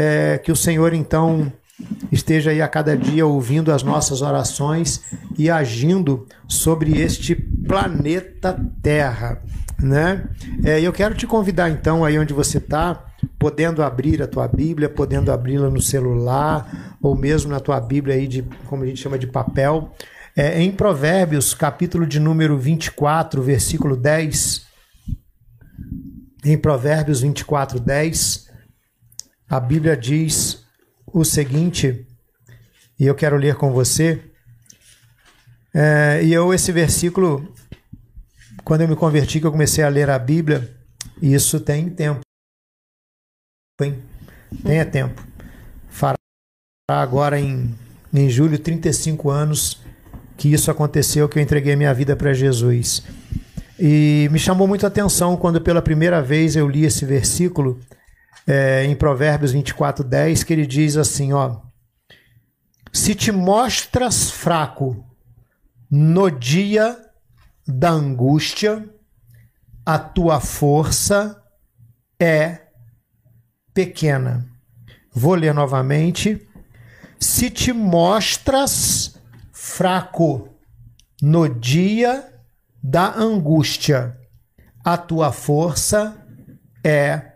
é, que o Senhor então esteja aí a cada dia ouvindo as nossas orações e agindo sobre este planeta Terra, né? É, eu quero te convidar então aí onde você está, podendo abrir a tua Bíblia, podendo abri-la no celular ou mesmo na tua Bíblia aí de como a gente chama de papel, é, em Provérbios, capítulo de número 24, versículo 10. Em Provérbios 24, 10, a Bíblia diz o seguinte, e eu quero ler com você. É, e eu, esse versículo, quando eu me converti, que eu comecei a ler a Bíblia, isso tem tempo. Tem, tem é tempo. Fará agora em, em julho 35 anos que isso aconteceu, que eu entreguei minha vida para Jesus. E me chamou muito a atenção quando pela primeira vez eu li esse versículo é, em Provérbios 24, 10, que ele diz assim: ó, se te mostras fraco no dia da angústia, a tua força é pequena. Vou ler novamente. Se te mostras fraco no dia da angústia, a tua força é pequena.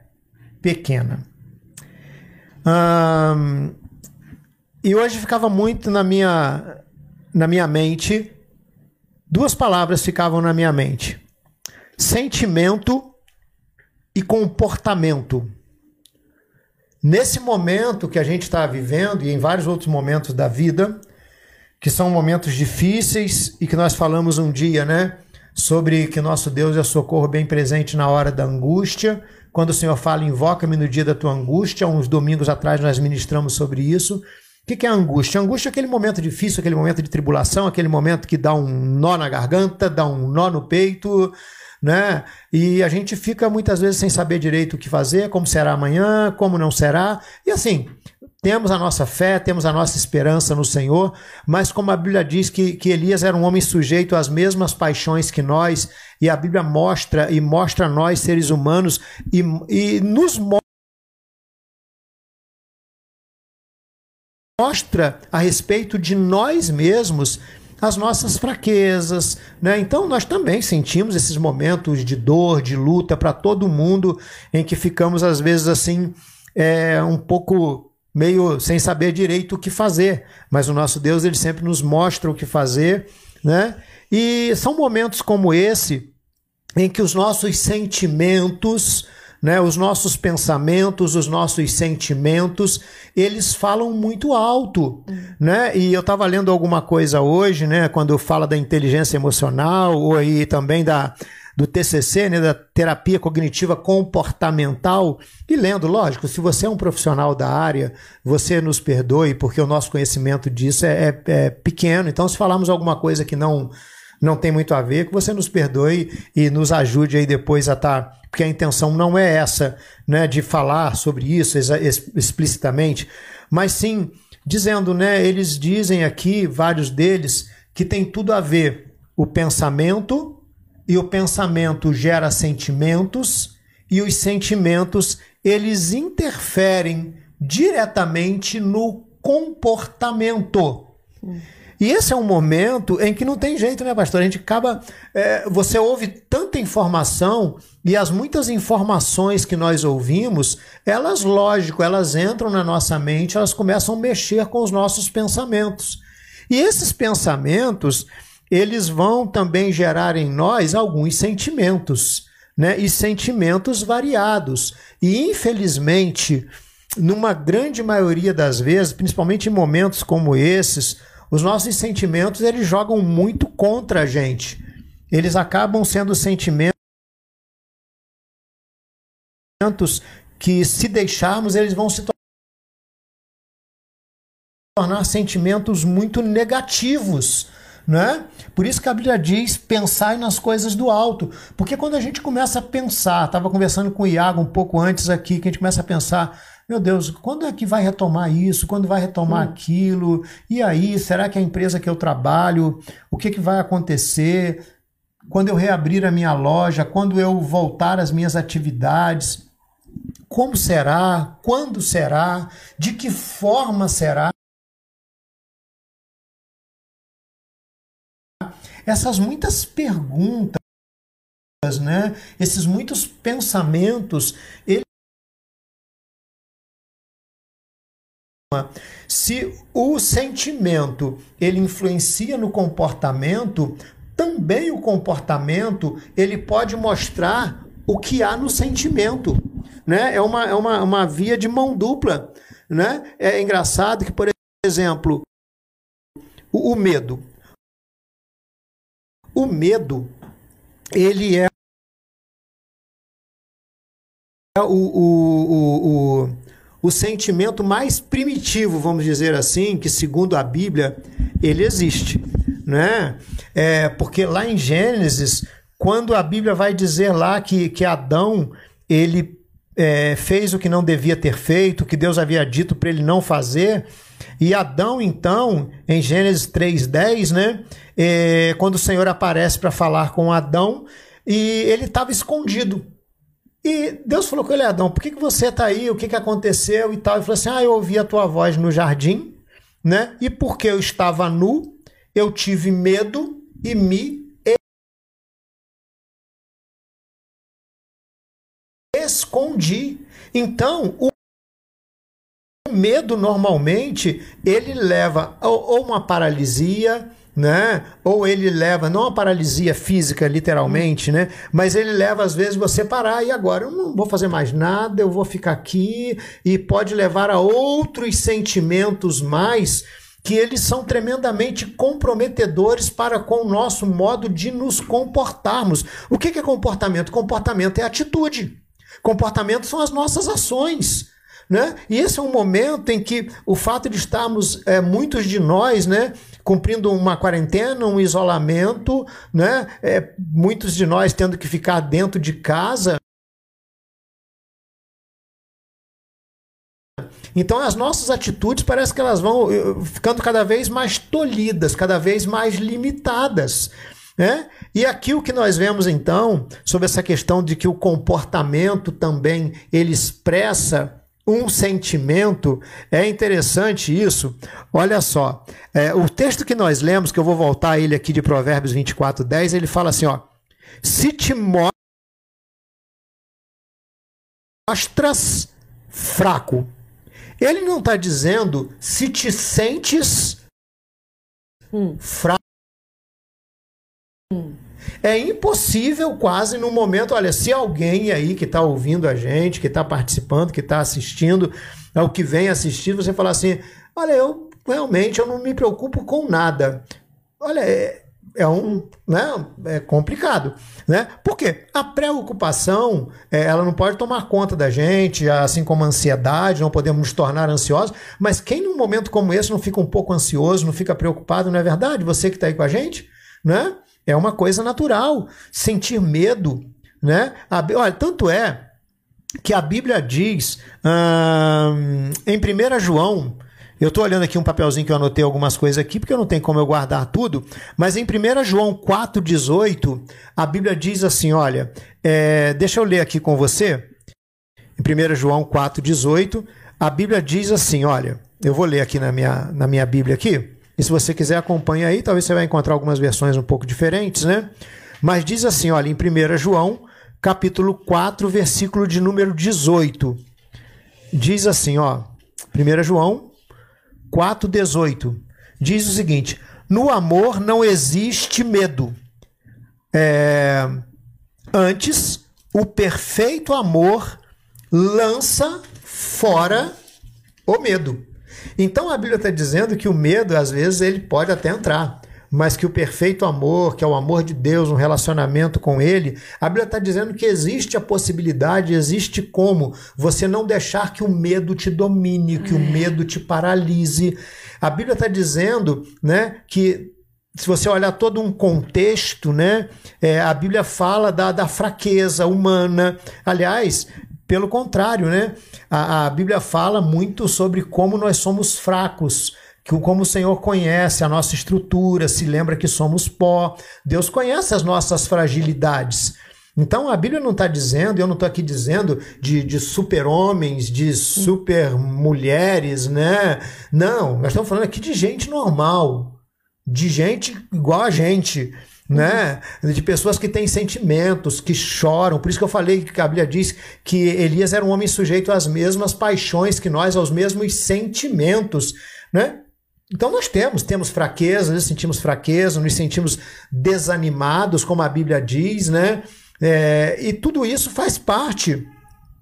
Hum, e hoje ficava muito na minha, na minha mente, duas palavras ficavam na minha mente: sentimento e comportamento. Nesse momento que a gente está vivendo, e em vários outros momentos da vida, que são momentos difíceis e que nós falamos um dia, né? Sobre que nosso Deus é socorro bem presente na hora da angústia. Quando o Senhor fala, invoca-me no dia da tua angústia, uns domingos atrás nós ministramos sobre isso. O que é angústia? Angústia é aquele momento difícil, aquele momento de tribulação, aquele momento que dá um nó na garganta, dá um nó no peito, né? E a gente fica muitas vezes sem saber direito o que fazer, como será amanhã, como não será. E assim, temos a nossa fé, temos a nossa esperança no Senhor, mas como a Bíblia diz que, que Elias era um homem sujeito às mesmas paixões que nós, e a Bíblia mostra e mostra a nós, seres humanos, e, e nos mostra a respeito de nós mesmos as nossas fraquezas, né? Então nós também sentimos esses momentos de dor, de luta para todo mundo, em que ficamos às vezes assim é, um pouco meio sem saber direito o que fazer, mas o nosso Deus ele sempre nos mostra o que fazer, né? E são momentos como esse em que os nossos sentimentos, né, os nossos pensamentos, os nossos sentimentos, eles falam muito alto, né? E eu estava lendo alguma coisa hoje, né, quando fala da inteligência emocional ou aí também da do TCC, né, da terapia cognitiva comportamental, e lendo, lógico, se você é um profissional da área, você nos perdoe, porque o nosso conhecimento disso é, é, é pequeno. Então, se falarmos alguma coisa que não não tem muito a ver, que você nos perdoe e nos ajude aí depois a estar. Tá, porque a intenção não é essa, né, de falar sobre isso explicitamente, mas sim dizendo, né, eles dizem aqui, vários deles, que tem tudo a ver o pensamento e o pensamento gera sentimentos e os sentimentos eles interferem diretamente no comportamento. E esse é um momento em que não tem jeito, né, pastor? A gente acaba. É, você ouve tanta informação e as muitas informações que nós ouvimos, elas, lógico, elas entram na nossa mente, elas começam a mexer com os nossos pensamentos. E esses pensamentos, eles vão também gerar em nós alguns sentimentos, né? E sentimentos variados. E infelizmente, numa grande maioria das vezes, principalmente em momentos como esses, os nossos sentimentos eles jogam muito contra a gente. Eles acabam sendo sentimentos que, se deixarmos, eles vão se tornar sentimentos muito negativos né? Por isso que a Bíblia diz pensar nas coisas do alto. Porque quando a gente começa a pensar, estava conversando com o Iago um pouco antes aqui, que a gente começa a pensar, meu Deus, quando é que vai retomar isso? Quando vai retomar aquilo? E aí, será que a empresa que eu trabalho, o que, que vai acontecer? Quando eu reabrir a minha loja, quando eu voltar às minhas atividades, como será, quando será, de que forma será. Essas muitas perguntas, né? esses muitos pensamentos, ele se o sentimento ele influencia no comportamento, também o comportamento ele pode mostrar o que há no sentimento. Né? É, uma, é uma, uma via de mão dupla. Né? É engraçado que, por exemplo, o, o medo. O medo, ele é o, o, o, o, o sentimento mais primitivo, vamos dizer assim, que segundo a Bíblia, ele existe. Né? É, porque lá em Gênesis, quando a Bíblia vai dizer lá que, que Adão ele é, fez o que não devia ter feito, o que Deus havia dito para ele não fazer, e Adão, então, em Gênesis 3,10, né, é, quando o Senhor aparece para falar com Adão, e ele estava escondido. E Deus falou com ele, Adão, por que, que você está aí? O que, que aconteceu e tal? Ele falou assim: Ah, eu ouvi a tua voz no jardim, né? E porque eu estava nu, eu tive medo e me escondi. Então, o medo normalmente ele leva ou uma paralisia, né? Ou ele leva não a paralisia física literalmente, né? Mas ele leva às vezes você parar e agora eu não vou fazer mais nada, eu vou ficar aqui e pode levar a outros sentimentos mais que eles são tremendamente comprometedores para com o nosso modo de nos comportarmos. O que é comportamento? Comportamento é atitude. Comportamento são as nossas ações. Né? E esse é um momento em que o fato de estarmos, é, muitos de nós, né, cumprindo uma quarentena, um isolamento, né, é, muitos de nós tendo que ficar dentro de casa. Então as nossas atitudes parece que elas vão eh, ficando cada vez mais tolhidas, cada vez mais limitadas. Né? E aqui o que nós vemos então sobre essa questão de que o comportamento também ele expressa um sentimento, é interessante isso. Olha só, é, o texto que nós lemos, que eu vou voltar a ele aqui de Provérbios 24, 10, ele fala assim: ó, se te mostras fraco, ele não está dizendo se te sentes hum. fraco. É impossível quase no momento, olha, se alguém aí que está ouvindo a gente, que está participando, que está assistindo, é o que vem assistir, você falar assim, olha, eu realmente eu não me preocupo com nada. Olha, é, é um, né, é complicado, né? Porque a preocupação, é, ela não pode tomar conta da gente, assim como a ansiedade, não podemos nos tornar ansiosos, mas quem num momento como esse não fica um pouco ansioso, não fica preocupado, não é verdade? Você que está aí com a gente, né? É uma coisa natural. Sentir medo, né? Olha, tanto é que a Bíblia diz hum, em 1 João, eu estou olhando aqui um papelzinho que eu anotei algumas coisas aqui, porque eu não tenho como eu guardar tudo, mas em 1 João 4,18, a Bíblia diz assim: olha, é, deixa eu ler aqui com você. Em 1 João 4,18, a Bíblia diz assim: olha, eu vou ler aqui na minha, na minha Bíblia aqui. E se você quiser acompanhar aí, talvez você vai encontrar algumas versões um pouco diferentes, né? Mas diz assim, olha, em 1 João, capítulo 4, versículo de número 18. Diz assim, ó, 1 João 4, 18. Diz o seguinte: no amor não existe medo. É, antes, o perfeito amor lança fora o medo. Então a Bíblia está dizendo que o medo, às vezes, ele pode até entrar, mas que o perfeito amor, que é o amor de Deus, um relacionamento com Ele, a Bíblia está dizendo que existe a possibilidade, existe como você não deixar que o medo te domine, que o medo te paralise. A Bíblia está dizendo né, que se você olhar todo um contexto, né, é, a Bíblia fala da, da fraqueza humana. Aliás, pelo contrário, né? A, a, Bíblia fala muito sobre como nós somos fracos, que como o Senhor conhece a nossa estrutura, se lembra que somos pó. Deus conhece as nossas fragilidades. Então a Bíblia não está dizendo, eu não estou aqui dizendo de, de super-homens, de super-mulheres, né? Não, nós estamos falando aqui de gente normal, de gente igual a gente né? De pessoas que têm sentimentos, que choram. Por isso que eu falei que a Bíblia diz que Elias era um homem sujeito às mesmas paixões que nós, aos mesmos sentimentos, né? Então nós temos, temos fraqueza, nos sentimos fraqueza, nos sentimos desanimados, como a Bíblia diz, né? É, e tudo isso faz parte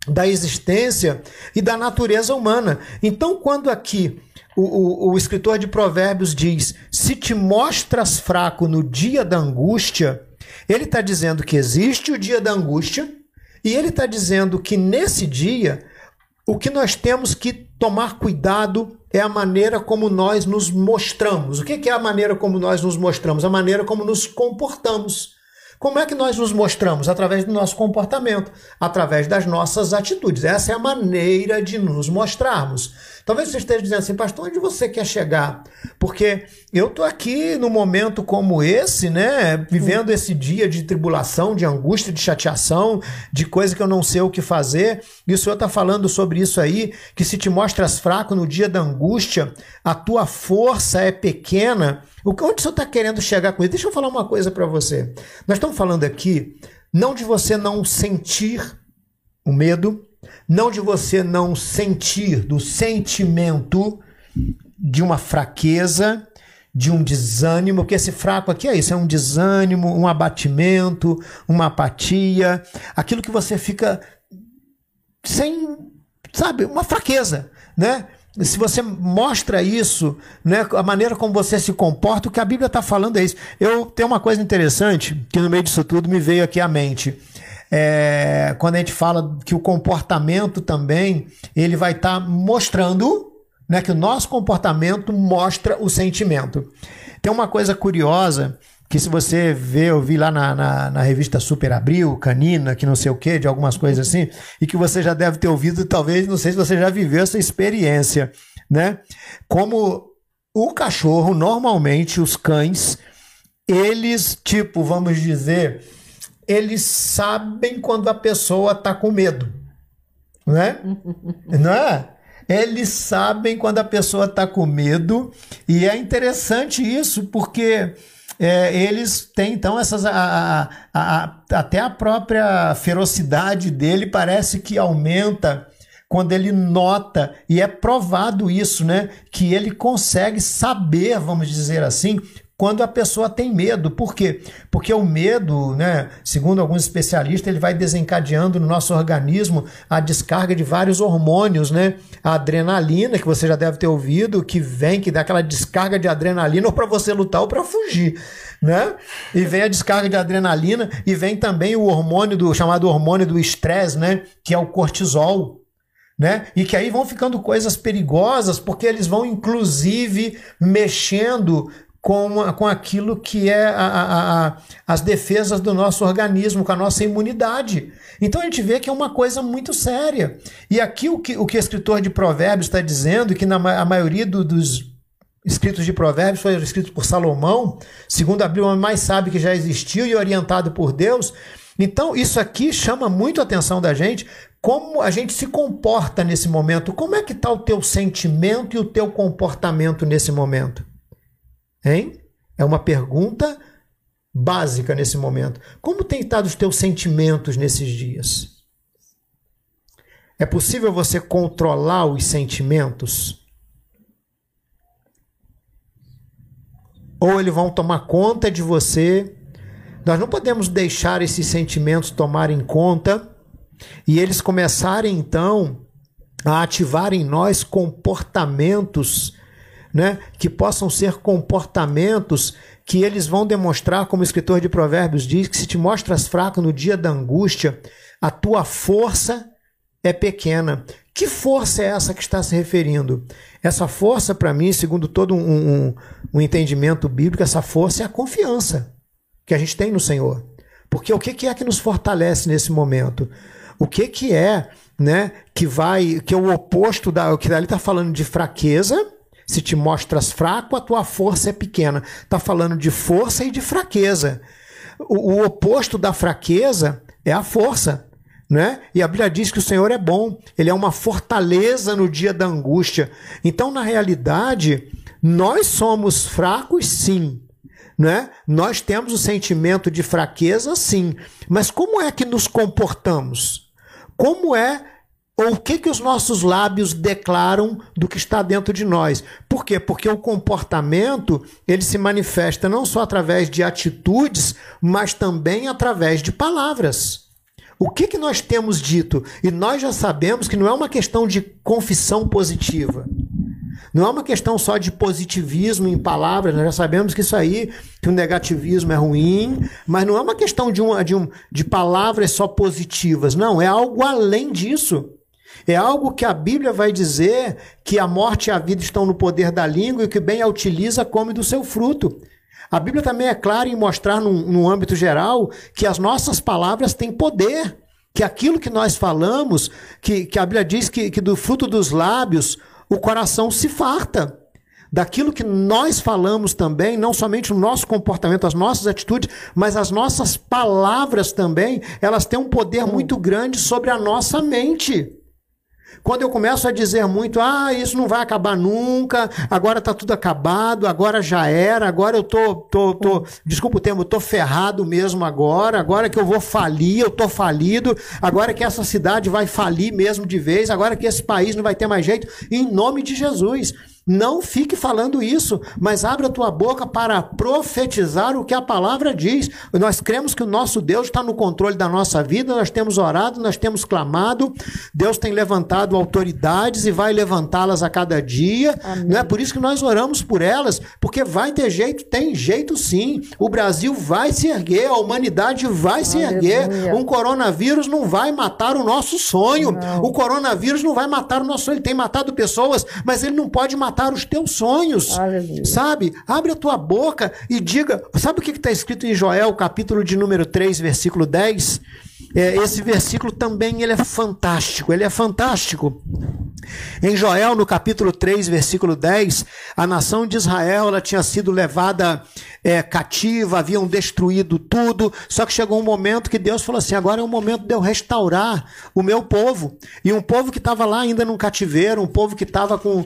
da existência e da natureza humana. Então, quando aqui o, o, o, escritor de Provérbios diz: se te mostras fraco no dia da angústia, ele está dizendo que existe o dia da angústia, e ele está dizendo que nesse dia, o que nós temos que tomar cuidado é a maneira como nós nos mostramos. O que é a maneira como nós nos mostramos? A maneira como nos comportamos. Como é que nós nos mostramos? Através do nosso comportamento, através das nossas atitudes. Essa é a maneira de nos mostrarmos. Talvez você esteja dizendo assim, pastor, onde você quer chegar? Porque eu estou aqui num momento como esse, né? Vivendo esse dia de tribulação, de angústia, de chateação, de coisa que eu não sei o que fazer. E o Senhor está falando sobre isso aí, que se te mostras fraco no dia da angústia, a tua força é pequena. Onde o Senhor está querendo chegar com isso? Deixa eu falar uma coisa para você. Nós estamos falando aqui não de você não sentir o medo, não de você não sentir do sentimento de uma fraqueza, de um desânimo, porque esse fraco aqui é isso, é um desânimo, um abatimento, uma apatia, aquilo que você fica sem, sabe, uma fraqueza, né? se você mostra isso, né, a maneira como você se comporta, o que a Bíblia está falando é isso. Eu tenho uma coisa interessante que no meio disso tudo me veio aqui à mente. É, quando a gente fala que o comportamento também ele vai estar tá mostrando, né, que o nosso comportamento mostra o sentimento. Tem uma coisa curiosa que se você vê, eu vi lá na, na, na, revista Super Abril, Canina, que não sei o que, de algumas coisas assim, e que você já deve ter ouvido, talvez, não sei se você já viveu essa experiência, né? Como o cachorro, normalmente, os cães, eles, tipo, vamos dizer, eles sabem quando a pessoa tá com medo, né? não é? Eles sabem quando a pessoa tá com medo, e é interessante isso, porque é, eles têm então essas. A, a, a, até a própria ferocidade dele parece que aumenta quando ele nota, e é provado isso, né? Que ele consegue saber, vamos dizer assim, quando a pessoa tem medo. Por quê? Porque o medo, né, segundo alguns especialistas, ele vai desencadeando no nosso organismo a descarga de vários hormônios, né? A adrenalina, que você já deve ter ouvido, que vem, que dá aquela descarga de adrenalina ou para você lutar ou para fugir, né? E vem a descarga de adrenalina e vem também o hormônio do chamado hormônio do estresse, né, que é o cortisol. Né? E que aí vão ficando coisas perigosas, porque eles vão inclusive mexendo com, com aquilo que é a, a, a, as defesas do nosso organismo, com a nossa imunidade. Então a gente vê que é uma coisa muito séria. E aqui o que o, que o escritor de Provérbios está dizendo, que na, a maioria do, dos escritos de Provérbios foi escrito por Salomão, segundo a Bíblia, o mais sábio que já existiu e orientado por Deus. Então, isso aqui chama muito a atenção da gente, como a gente se comporta nesse momento. Como é que está o teu sentimento e o teu comportamento nesse momento? Hein? É uma pergunta básica nesse momento. Como têm estado os teus sentimentos nesses dias? É possível você controlar os sentimentos? Ou eles vão tomar conta de você? Nós não podemos deixar esses sentimentos tomarem conta e eles começarem então a ativar em nós comportamentos né, que possam ser comportamentos que eles vão demonstrar, como o escritor de Provérbios diz, que se te mostras fraco no dia da angústia, a tua força é pequena. Que força é essa que está se referindo? Essa força, para mim, segundo todo um, um, um, entendimento bíblico, essa força é a confiança que a gente tem no Senhor. Porque o que é que nos fortalece nesse momento? O que, que é né, que vai, que é o oposto da. O que ali está falando de fraqueza, se te mostras fraco, a tua força é pequena. Está falando de força e de fraqueza. O, o oposto da fraqueza é a força. Né? E a Bíblia diz que o Senhor é bom, ele é uma fortaleza no dia da angústia. Então, na realidade, nós somos fracos, sim. Né? Nós temos o sentimento de fraqueza, sim. Mas como é que nos comportamos? Como é ou o que que os nossos lábios declaram do que está dentro de nós? Por quê? Porque o comportamento, ele se manifesta não só através de atitudes, mas também através de palavras. O que, que nós temos dito? E nós já sabemos que não é uma questão de confissão positiva. Não é uma questão só de positivismo em palavras, nós já sabemos que isso aí, que o negativismo é ruim, mas não é uma questão de, um, de, um, de palavras só positivas, não, é algo além disso. É algo que a Bíblia vai dizer que a morte e a vida estão no poder da língua e que bem a utiliza come do seu fruto. A Bíblia também é clara em mostrar, no âmbito geral, que as nossas palavras têm poder. Que aquilo que nós falamos, que, que a Bíblia diz que, que do fruto dos lábios o coração se farta. Daquilo que nós falamos também, não somente o nosso comportamento, as nossas atitudes, mas as nossas palavras também, elas têm um poder muito grande sobre a nossa mente. Quando eu começo a dizer muito, ah, isso não vai acabar nunca, agora tá tudo acabado, agora já era, agora eu tô, tô, tô desculpa o termo, tô ferrado mesmo agora, agora que eu vou falir, eu tô falido, agora que essa cidade vai falir mesmo de vez, agora que esse país não vai ter mais jeito, em nome de Jesus. Não fique falando isso, mas abre a tua boca para profetizar o que a palavra diz. Nós cremos que o nosso Deus está no controle da nossa vida, nós temos orado, nós temos clamado, Deus tem levantado autoridades e vai levantá-las a cada dia. Amém. Não é por isso que nós oramos por elas, porque vai ter jeito, tem jeito sim. O Brasil vai se erguer, a humanidade vai se Aleluia. erguer. Um coronavírus não vai matar o nosso sonho. Não. O coronavírus não vai matar o nosso sonho. Ele tem matado pessoas, mas ele não pode matar matar os teus sonhos. Aleluia. Sabe? Abre a tua boca e diga. Sabe o que está escrito em Joel, capítulo de número 3, versículo 10? É, esse versículo também ele é fantástico. Ele é fantástico. Em Joel, no capítulo 3, versículo 10, a nação de Israel ela tinha sido levada é, cativa, haviam destruído tudo, só que chegou um momento que Deus falou assim: agora é o momento de eu restaurar o meu povo. E um povo que estava lá ainda num cativeiro, um povo que estava com.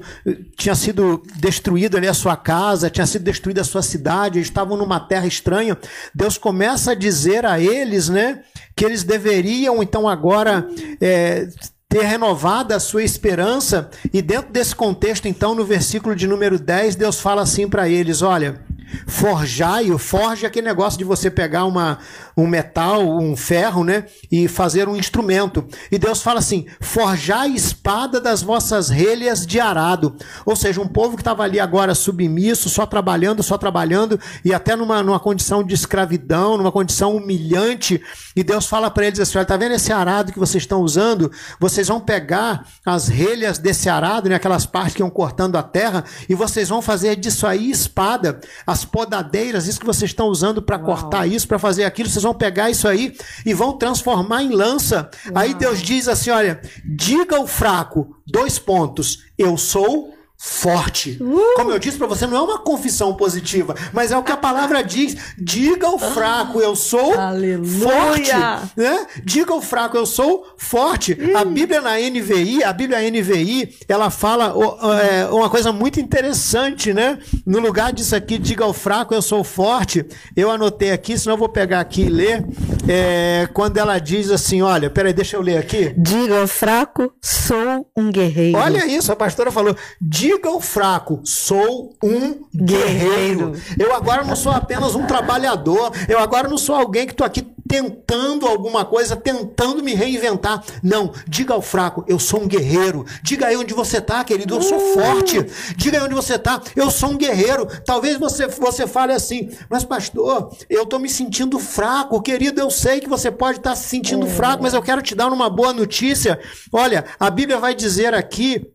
tinha sido destruído ali a sua casa, tinha sido destruída a sua cidade, eles estavam numa terra estranha. Deus começa a dizer a eles, né, que eles deveriam então agora. É, ter renovado a sua esperança, e dentro desse contexto, então, no versículo de número 10, Deus fala assim para eles: olha, forjai-o, forja é aquele negócio de você pegar uma, um metal, um ferro, né? E fazer um instrumento. E Deus fala assim: forjai espada das vossas relhas de arado. Ou seja, um povo que estava ali agora submisso, só trabalhando, só trabalhando, e até numa, numa condição de escravidão, numa condição humilhante. E Deus fala para eles assim: olha, tá vendo esse arado que vocês estão usando? Vocês vão pegar as relhas desse arado, né? Aquelas partes que iam cortando a terra, e vocês vão fazer disso aí espada. As podadeiras, isso que vocês estão usando para cortar isso, para fazer aquilo, vocês vão pegar isso aí e vão transformar em lança. Uau. Aí Deus diz assim: olha, diga ao fraco, dois pontos, eu sou forte. Uh! Como eu disse para você, não é uma confissão positiva, mas é o que a palavra diz. Diga ao fraco, eu sou Aleluia. forte. Né? Diga ao fraco, eu sou forte. A Bíblia na NVI, a Bíblia NVI, ela fala é, uma coisa muito interessante, né? No lugar disso aqui, diga ao fraco, eu sou forte. Eu anotei aqui, senão eu vou pegar aqui e ler. É, quando ela diz assim, olha, peraí, deixa eu ler aqui. Diga ao fraco, sou um guerreiro. Olha isso, a pastora falou. Diga diga ao fraco: sou um guerreiro. Eu agora não sou apenas um trabalhador. Eu agora não sou alguém que estou aqui tentando alguma coisa, tentando me reinventar. Não, diga ao fraco: eu sou um guerreiro. Diga aí onde você está, querido. Eu sou forte. Diga aí onde você está. Eu sou um guerreiro. Talvez você, você fale assim, mas pastor, eu estou me sentindo fraco. Querido, eu sei que você pode estar tá se sentindo é. fraco, mas eu quero te dar uma boa notícia. Olha, a Bíblia vai dizer aqui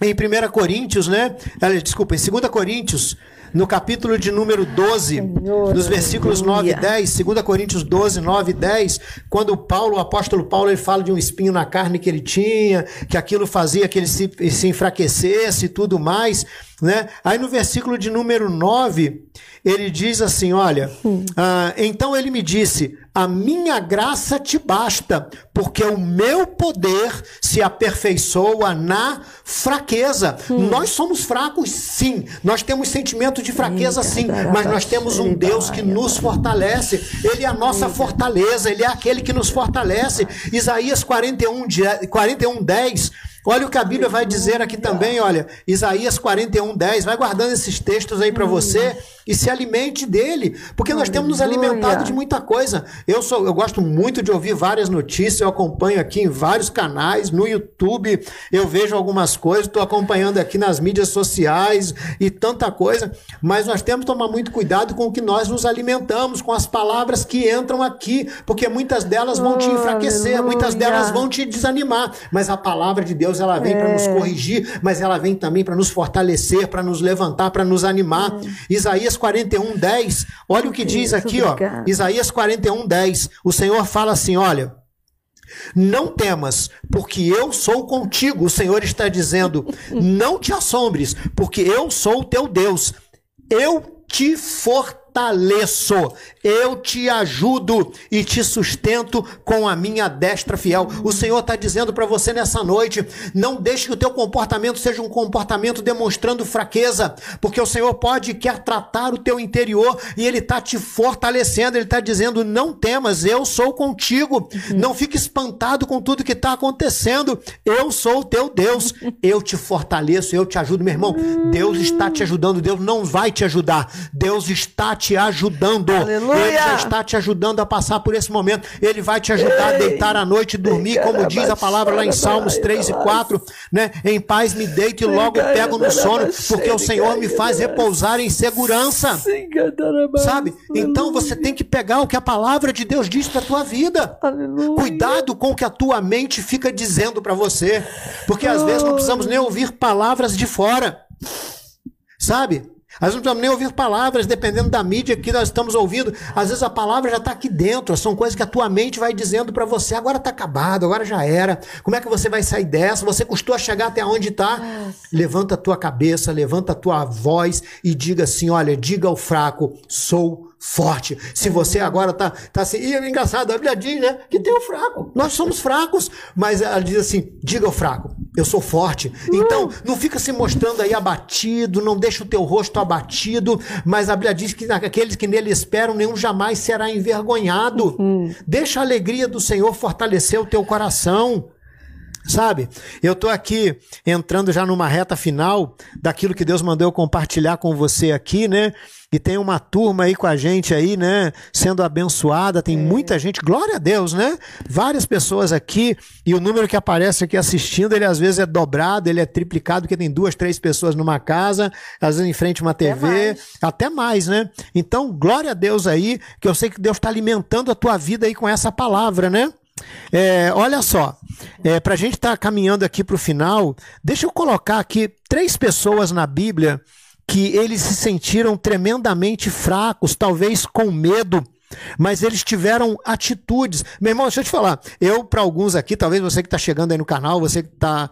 em 1 Coríntios, né? Desculpa, em 2 Coríntios, no capítulo de número 12, Senhor, nos versículos 9 e 10, 2 Coríntios 12, 9 e 10, quando Paulo, o apóstolo Paulo, ele fala de um espinho na carne que ele tinha, que aquilo fazia que ele se, se enfraquecesse e tudo mais. Né? Aí no versículo de número 9, ele diz assim: Olha, ah, então ele me disse: A minha graça te basta, porque o meu poder se aperfeiçoa na fraqueza. Nós somos fracos, sim. Nós temos sentimento de fraqueza, sim. Mas nós temos um Deus que nos fortalece. Ele é a nossa fortaleza, ele é aquele que nos fortalece. Isaías 41, 41 10 Olha o que a Bíblia vai dizer aqui também, olha, Isaías 41, 10. Vai guardando esses textos aí para você e se alimente dele, porque nós temos nos alimentado de muita coisa. Eu sou, eu gosto muito de ouvir várias notícias, eu acompanho aqui em vários canais, no YouTube, eu vejo algumas coisas, estou acompanhando aqui nas mídias sociais e tanta coisa, mas nós temos que tomar muito cuidado com o que nós nos alimentamos, com as palavras que entram aqui, porque muitas delas vão te enfraquecer, muitas delas vão te desanimar, mas a palavra de Deus Deus ela vem é. para nos corrigir, mas ela vem também para nos fortalecer, para nos levantar, para nos animar. É. Isaías 41, 10. Olha o que diz aqui, ó. Isaías 41, 10. O Senhor fala assim: olha. Não temas, porque eu sou contigo. O Senhor está dizendo: não te assombres, porque eu sou o teu Deus. Eu te fortaleço fortaleço, eu te ajudo e te sustento com a minha destra fiel. O Senhor está dizendo para você nessa noite: não deixe que o teu comportamento seja um comportamento demonstrando fraqueza, porque o Senhor pode quer tratar o teu interior e Ele está te fortalecendo. Ele está dizendo: não temas, eu sou contigo. Não fique espantado com tudo que está acontecendo. Eu sou o teu Deus. Eu te fortaleço, eu te ajudo, meu irmão. Deus está te ajudando. Deus não vai te ajudar. Deus está te ajudando. Aleluia. Ele já está te ajudando a passar por esse momento. Ele vai te ajudar Ei. a deitar à noite e dormir, como diz a palavra lá em Salmos 3 e 4, né? Em paz me deito e logo pego no sono, porque o Senhor me faz repousar em segurança. Sabe? Então você tem que pegar o que a palavra de Deus diz para tua vida. Cuidado com o que a tua mente fica dizendo para você, porque às vezes não precisamos nem ouvir palavras de fora. Sabe? Às vezes não precisamos nem ouvir palavras, dependendo da mídia que nós estamos ouvindo. Às vezes a palavra já está aqui dentro, são coisas que a tua mente vai dizendo para você: agora está acabado, agora já era. Como é que você vai sair dessa? Você custou a chegar até onde está? Levanta a tua cabeça, levanta a tua voz e diga assim: olha, diga ao fraco, sou forte. Se você agora tá, tá assim, e é engraçado, a Bíblia diz, né, que tem o fraco. Nós somos fracos, mas ela diz assim: diga ao fraco, eu sou forte. Então, não fica se mostrando aí abatido, não deixa o teu rosto abatido, mas a Bíblia diz que aqueles que nele esperam, nenhum jamais será envergonhado. Uhum. Deixa a alegria do Senhor fortalecer o teu coração. Sabe? Eu tô aqui entrando já numa reta final daquilo que Deus mandou eu compartilhar com você aqui, né? E tem uma turma aí com a gente aí, né? Sendo abençoada, tem é. muita gente, glória a Deus, né? Várias pessoas aqui, e o número que aparece aqui assistindo, ele às vezes é dobrado, ele é triplicado, porque tem duas, três pessoas numa casa, às vezes em frente a uma TV, até mais, até mais né? Então, glória a Deus aí, que eu sei que Deus está alimentando a tua vida aí com essa palavra, né? É, olha só, é, para a gente estar tá caminhando aqui para o final, deixa eu colocar aqui três pessoas na Bíblia que eles se sentiram tremendamente fracos, talvez com medo, mas eles tiveram atitudes. Meu irmão, deixa eu te falar, eu, para alguns aqui, talvez você que está chegando aí no canal, você que está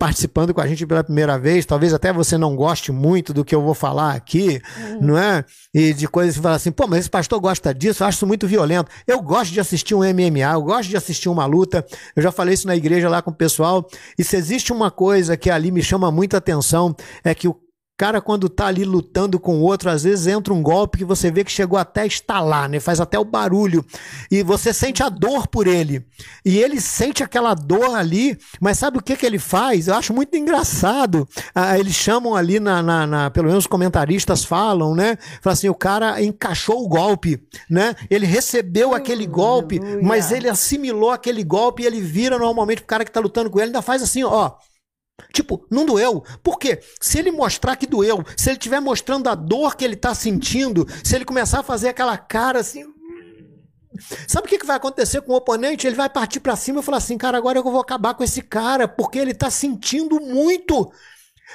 participando com a gente pela primeira vez, talvez até você não goste muito do que eu vou falar aqui, uhum. não é? E de coisas que fala assim, pô, mas esse pastor gosta disso, eu acho isso muito violento. Eu gosto de assistir um MMA, eu gosto de assistir uma luta. Eu já falei isso na igreja lá com o pessoal. E se existe uma coisa que ali me chama muita atenção, é que o cara, quando tá ali lutando com o outro, às vezes entra um golpe que você vê que chegou até a estalar, né? Faz até o barulho. E você sente a dor por ele. E ele sente aquela dor ali, mas sabe o que, que ele faz? Eu acho muito engraçado. Ah, eles chamam ali, na, na, na, pelo menos os comentaristas falam, né? Fala assim: o cara encaixou o golpe, né? Ele recebeu aquele golpe, mas ele assimilou aquele golpe e ele vira normalmente pro cara que tá lutando com ele, ainda faz assim, ó. Tipo, não doeu. Por quê? Se ele mostrar que doeu, se ele estiver mostrando a dor que ele está sentindo, se ele começar a fazer aquela cara assim. Sabe o que, que vai acontecer com o oponente? Ele vai partir para cima e falar assim: cara, agora eu vou acabar com esse cara, porque ele está sentindo muito.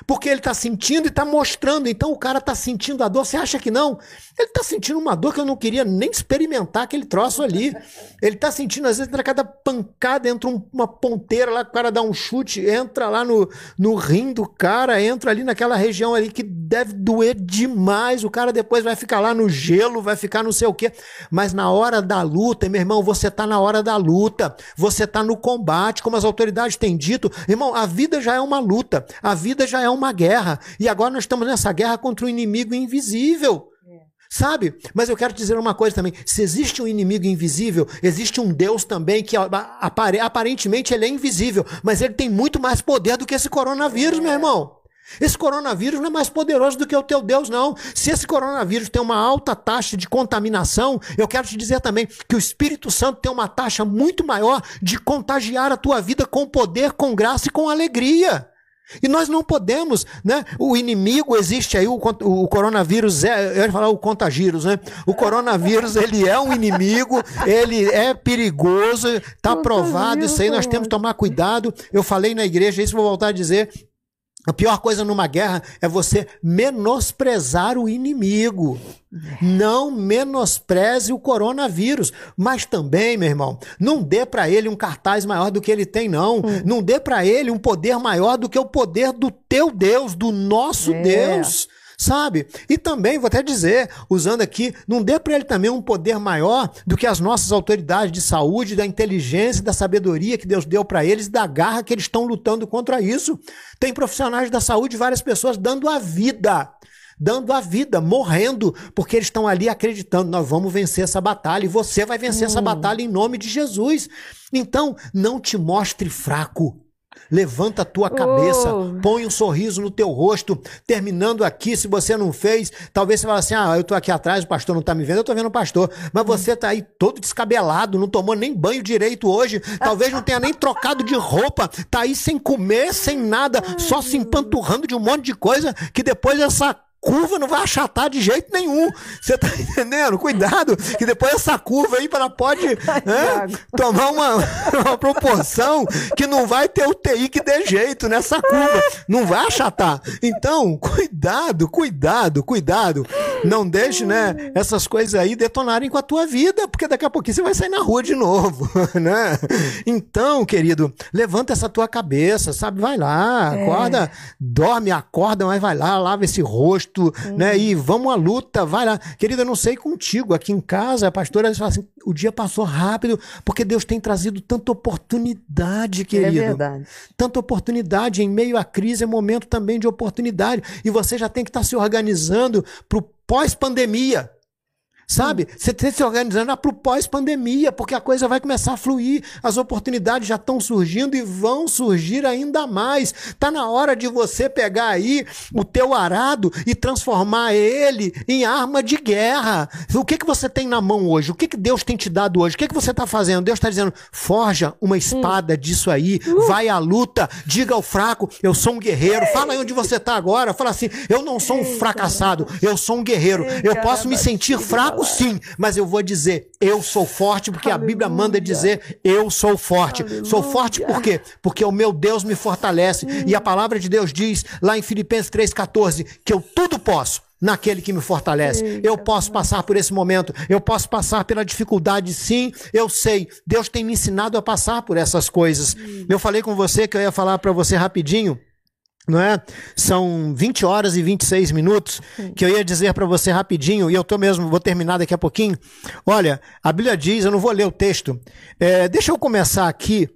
Porque ele está sentindo e está mostrando. Então o cara está sentindo a dor. Você acha que não? Ele está sentindo uma dor que eu não queria nem experimentar aquele troço ali. Ele está sentindo, às vezes, entra cada pancada, entra um, uma ponteira lá, o cara dá um chute, entra lá no, no rim do cara, entra ali naquela região ali que deve doer demais. O cara depois vai ficar lá no gelo, vai ficar não sei o quê. Mas na hora da luta, meu irmão, você está na hora da luta. Você está no combate, como as autoridades têm dito. Irmão, a vida já é uma luta. A vida já é uma guerra. E agora nós estamos nessa guerra contra um inimigo invisível. Sabe? Mas eu quero dizer uma coisa também. Se existe um inimigo invisível, existe um Deus também que aparentemente ele é invisível, mas ele tem muito mais poder do que esse coronavírus, é. meu irmão. Esse coronavírus não é mais poderoso do que o teu Deus, não. Se esse coronavírus tem uma alta taxa de contaminação, eu quero te dizer também que o Espírito Santo tem uma taxa muito maior de contagiar a tua vida com poder, com graça e com alegria. E nós não podemos, né? O inimigo existe aí, o, o coronavírus é, eu ia falar o contagírus, né? O coronavírus, ele é um inimigo, ele é perigoso, está provado isso aí, nós temos que tomar cuidado. Eu falei na igreja, isso vou voltar a dizer, a pior coisa numa guerra é você menosprezar o inimigo. Não menospreze o coronavírus, mas também, meu irmão, não dê para ele um cartaz maior do que ele tem, não. Hum. Não dê para ele um poder maior do que o poder do teu Deus, do nosso é. Deus sabe? E também, vou até dizer, usando aqui, não dê para ele também um poder maior do que as nossas autoridades de saúde, da inteligência, da sabedoria que Deus deu para eles, da garra que eles estão lutando contra isso. Tem profissionais da saúde, várias pessoas dando a vida dando a vida, morrendo, porque eles estão ali acreditando, nós vamos vencer essa batalha e você vai vencer hum. essa batalha em nome de Jesus. Então, não te mostre fraco. Levanta a tua cabeça, oh. põe um sorriso no teu rosto. Terminando aqui, se você não fez, talvez você fale assim: ah, eu tô aqui atrás, o pastor não tá me vendo, eu tô vendo o pastor. Mas você tá aí todo descabelado, não tomou nem banho direito hoje, talvez não tenha nem trocado de roupa, tá aí sem comer, sem nada, só se empanturrando de um monte de coisa, que depois essa curva não vai achatar de jeito nenhum. Você tá entendendo? Cuidado, que depois essa curva aí ela pode né, tomar uma, uma proporção que não vai ter UTI que dê jeito nessa curva. Não vai achatar. Então, cuidado, cuidado, cuidado. Não deixe, né, essas coisas aí detonarem com a tua vida, porque daqui a pouquinho você vai sair na rua de novo, né? Então, querido, levanta essa tua cabeça, sabe? Vai lá, é. acorda, dorme, acorda, mas vai lá, lava esse rosto, uhum. né? E vamos à luta, vai lá. Querida, eu não sei contigo, aqui em casa, a pastora fala assim: o dia passou rápido, porque Deus tem trazido tanta oportunidade, querido. É verdade. Tanta oportunidade. Em meio à crise é momento também de oportunidade. E você já tem que estar se organizando para o pós-pandemia. Sabe? Você tem se organizando para o pós-pandemia, porque a coisa vai começar a fluir, as oportunidades já estão surgindo e vão surgir ainda mais. Tá na hora de você pegar aí o teu arado e transformar ele em arma de guerra. O que que você tem na mão hoje? O que que Deus tem te dado hoje? O que que você está fazendo? Deus está dizendo: forja uma espada hum. disso aí, uh. vai à luta, diga ao fraco, eu sou um guerreiro. Fala aí onde você está agora. Fala assim: eu não sou um fracassado, eu sou um guerreiro. Eu posso me sentir fraco fraco sim, mas eu vou dizer, eu sou forte, porque Aleluia. a Bíblia manda dizer, eu sou forte. Aleluia. Sou forte por quê? Porque o meu Deus me fortalece. Hum. E a palavra de Deus diz, lá em Filipenses 3,14, que eu tudo posso naquele que me fortalece. Eita, eu posso passar por esse momento, eu posso passar pela dificuldade, sim, eu sei. Deus tem me ensinado a passar por essas coisas. Hum. Eu falei com você que eu ia falar para você rapidinho não é? São 20 horas e 26 minutos que eu ia dizer para você rapidinho, e eu tô mesmo, vou terminar daqui a pouquinho. Olha, a Bíblia diz, eu não vou ler o texto, é, deixa eu começar aqui,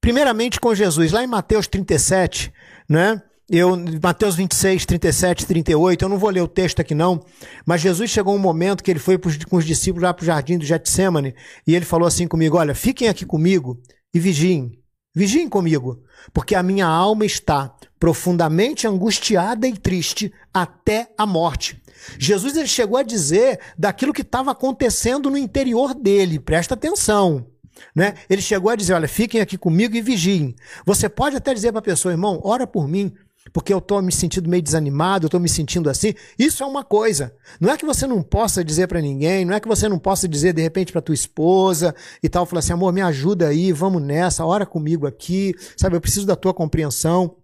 primeiramente com Jesus, lá em Mateus 37, né? Eu, Mateus 26, 37, 38, eu não vou ler o texto aqui não, mas Jesus chegou um momento que ele foi pros, com os discípulos lá para o jardim do Getsemane, e ele falou assim comigo, olha, fiquem aqui comigo e vigiem, vigiem comigo, porque a minha alma está profundamente angustiada e triste até a morte. Jesus ele chegou a dizer daquilo que estava acontecendo no interior dele, presta atenção. Né? Ele chegou a dizer: Olha, fiquem aqui comigo e vigiem. Você pode até dizer para a pessoa, irmão, ora por mim, porque eu estou me sentindo meio desanimado, eu estou me sentindo assim. Isso é uma coisa. Não é que você não possa dizer para ninguém, não é que você não possa dizer de repente para tua esposa e tal, falar assim, amor, me ajuda aí, vamos nessa, ora comigo aqui, sabe? Eu preciso da tua compreensão.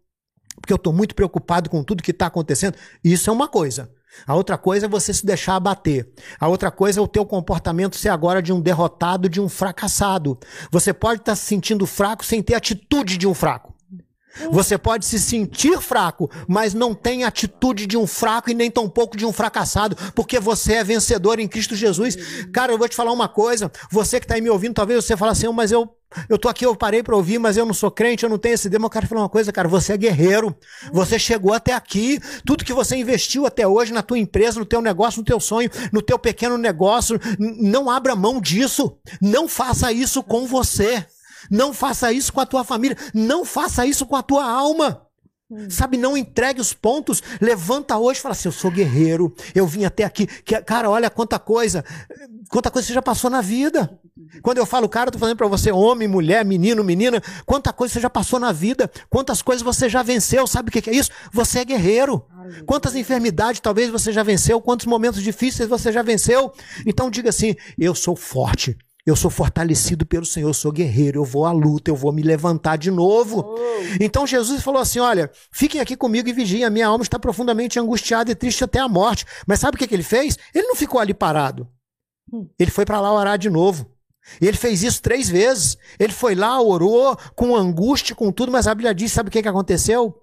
Porque eu estou muito preocupado com tudo que está acontecendo. Isso é uma coisa. A outra coisa é você se deixar abater. A outra coisa é o teu comportamento ser agora de um derrotado, de um fracassado. Você pode estar tá se sentindo fraco sem ter atitude de um fraco. Você pode se sentir fraco, mas não tem atitude de um fraco e nem tampouco de um fracassado, porque você é vencedor em Cristo Jesus. Cara, eu vou te falar uma coisa. Você que está aí me ouvindo, talvez você fale assim, mas eu eu tô aqui, eu parei para ouvir, mas eu não sou crente, eu não tenho esse demo. Eu quero falar uma coisa, cara. Você é guerreiro. Você chegou até aqui. Tudo que você investiu até hoje na tua empresa, no teu negócio, no teu sonho, no teu pequeno negócio, não abra mão disso. Não faça isso com você. Não faça isso com a tua família. Não faça isso com a tua alma. Hum. Sabe, não entregue os pontos. Levanta hoje e fala assim: Eu sou guerreiro, eu vim até aqui. Que, cara, olha quanta coisa, quanta coisa você já passou na vida. Quando eu falo, cara, eu tô falando para você, homem, mulher, menino, menina, quanta coisa você já passou na vida, quantas coisas você já venceu. Sabe o que é isso? Você é guerreiro. Quantas enfermidades talvez você já venceu, quantos momentos difíceis você já venceu. Então diga assim: Eu sou forte. Eu sou fortalecido pelo Senhor, eu sou guerreiro, eu vou à luta, eu vou me levantar de novo. Oh. Então Jesus falou assim: Olha, fiquem aqui comigo e vigiem, a minha alma está profundamente angustiada e triste até a morte. Mas sabe o que, que ele fez? Ele não ficou ali parado. Hum. Ele foi para lá orar de novo. Ele fez isso três vezes. Ele foi lá, orou, com angústia, com tudo, mas a Bíblia diz: sabe o que, que aconteceu?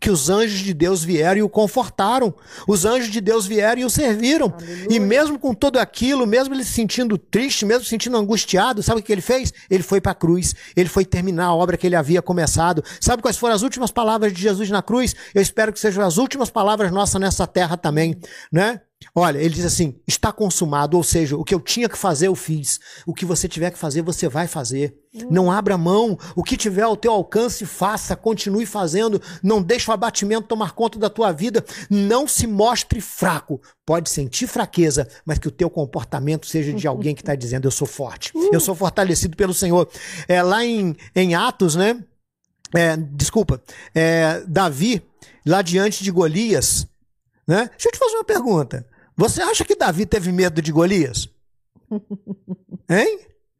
Que os anjos de Deus vieram e o confortaram. Os anjos de Deus vieram e o serviram. Aleluia. E mesmo com tudo aquilo, mesmo ele se sentindo triste, mesmo se sentindo angustiado, sabe o que ele fez? Ele foi para a cruz. Ele foi terminar a obra que ele havia começado. Sabe quais foram as últimas palavras de Jesus na cruz? Eu espero que sejam as últimas palavras nossas nessa terra também, né? Olha, ele diz assim: está consumado, ou seja, o que eu tinha que fazer, eu fiz. O que você tiver que fazer, você vai fazer. Hum. Não abra mão. O que tiver ao teu alcance, faça. Continue fazendo. Não deixe o abatimento tomar conta da tua vida. Não se mostre fraco. Pode sentir fraqueza, mas que o teu comportamento seja de alguém que está dizendo: eu sou forte. Uh. Eu sou fortalecido pelo Senhor. É, lá em, em Atos, né? É, desculpa. É, Davi, lá diante de Golias né? Deixa eu te fazer uma pergunta. Você acha que Davi teve medo de Golias? Hein?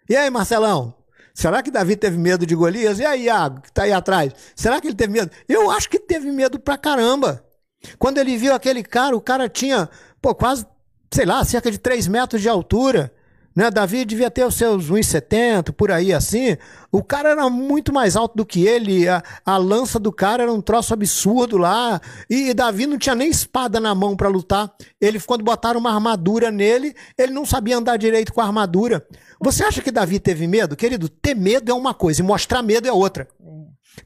E aí, Marcelão? Será que Davi teve medo de Golias? E aí, Iago, que está aí atrás? Será que ele teve medo? Eu acho que teve medo pra caramba. Quando ele viu aquele cara, o cara tinha, pô, quase, sei lá, cerca de 3 metros de altura. Né? Davi devia ter os seus 1,70, por aí assim. O cara era muito mais alto do que ele. A, a, lança do cara era um troço absurdo lá. E Davi não tinha nem espada na mão para lutar. Ele, quando botaram uma armadura nele, ele não sabia andar direito com a armadura. Você acha que Davi teve medo? Querido, ter medo é uma coisa e mostrar medo é outra.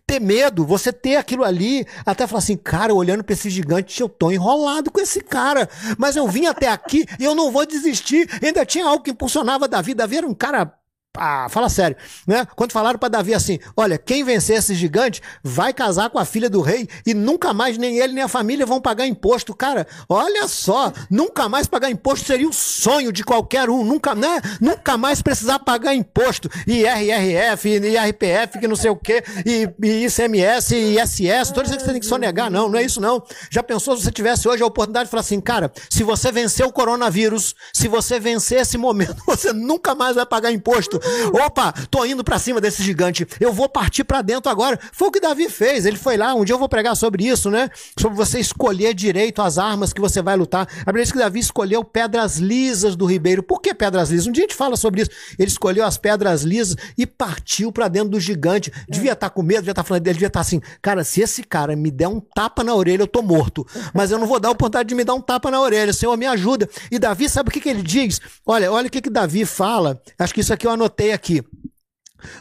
Ter medo, você ter aquilo ali, até falar assim, cara, olhando para esse gigante, eu tô enrolado com esse cara. Mas eu vim até aqui e eu não vou desistir. Ainda tinha algo que impulsionava Davi. Davi era um cara ah, fala sério, né? Quando falaram para Davi assim: olha, quem vencer esse gigante vai casar com a filha do rei e nunca mais nem ele nem a família vão pagar imposto. Cara, olha só, nunca mais pagar imposto seria o sonho de qualquer um, nunca, né? Nunca mais precisar pagar imposto. IRRF, IRPF, que não sei o quê, e, e ICMS, e ISS, todos isso que você tem que sonegar, não, não é isso não. Já pensou se você tivesse hoje a oportunidade de falar assim, cara, se você vencer o coronavírus, se você vencer esse momento, você nunca mais vai pagar imposto. Opa, tô indo para cima desse gigante. Eu vou partir para dentro agora. Foi o que Davi fez. Ele foi lá. Um dia eu vou pregar sobre isso, né? Sobre você escolher direito as armas que você vai lutar. A Bíblia diz que Davi escolheu pedras lisas do ribeiro. Por que pedras lisas? Um dia a gente fala sobre isso. Ele escolheu as pedras lisas e partiu para dentro do gigante. Devia estar tá com medo, devia estar tá falando dele, devia estar tá assim, cara, se esse cara me der um tapa na orelha, eu tô morto. Mas eu não vou dar a oportunidade de me dar um tapa na orelha. Senhor, me ajuda. E Davi, sabe o que, que ele diz? Olha, olha o que, que Davi fala. Acho que isso aqui eu anotei anotei aqui.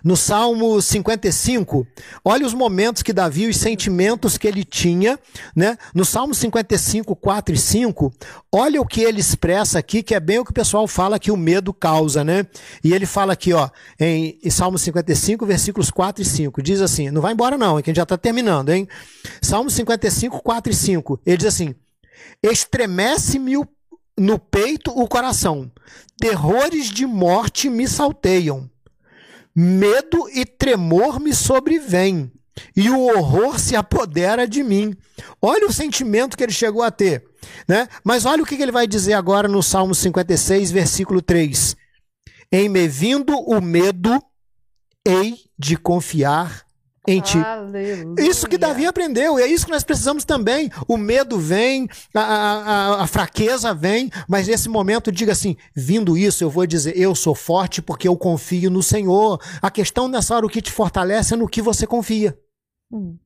No Salmo 55, olha os momentos que Davi, os sentimentos que ele tinha, né? No Salmo 55, 4 e 5, olha o que ele expressa aqui, que é bem o que o pessoal fala que o medo causa, né? E ele fala aqui, ó, em, em Salmo 55, versículos 4 e 5, diz assim: não vai embora não, é que a gente já está terminando, hein? Salmo 55, 4 e 5, ele diz assim: estremece-me no peito o coração, terrores de morte me salteiam. Medo e tremor me sobrevêm, e o horror se apodera de mim. Olha o sentimento que ele chegou a ter. Né? Mas olha o que ele vai dizer agora no Salmo 56, versículo 3. Em me vindo o medo, hei de confiar em ti. Aleluia. Isso que Davi aprendeu, e é isso que nós precisamos também. O medo vem, a, a, a, fraqueza vem, mas nesse momento diga assim: vindo isso, eu vou dizer, eu sou forte porque eu confio no Senhor. A questão nessa hora, o que te fortalece é no que você confia. Hum.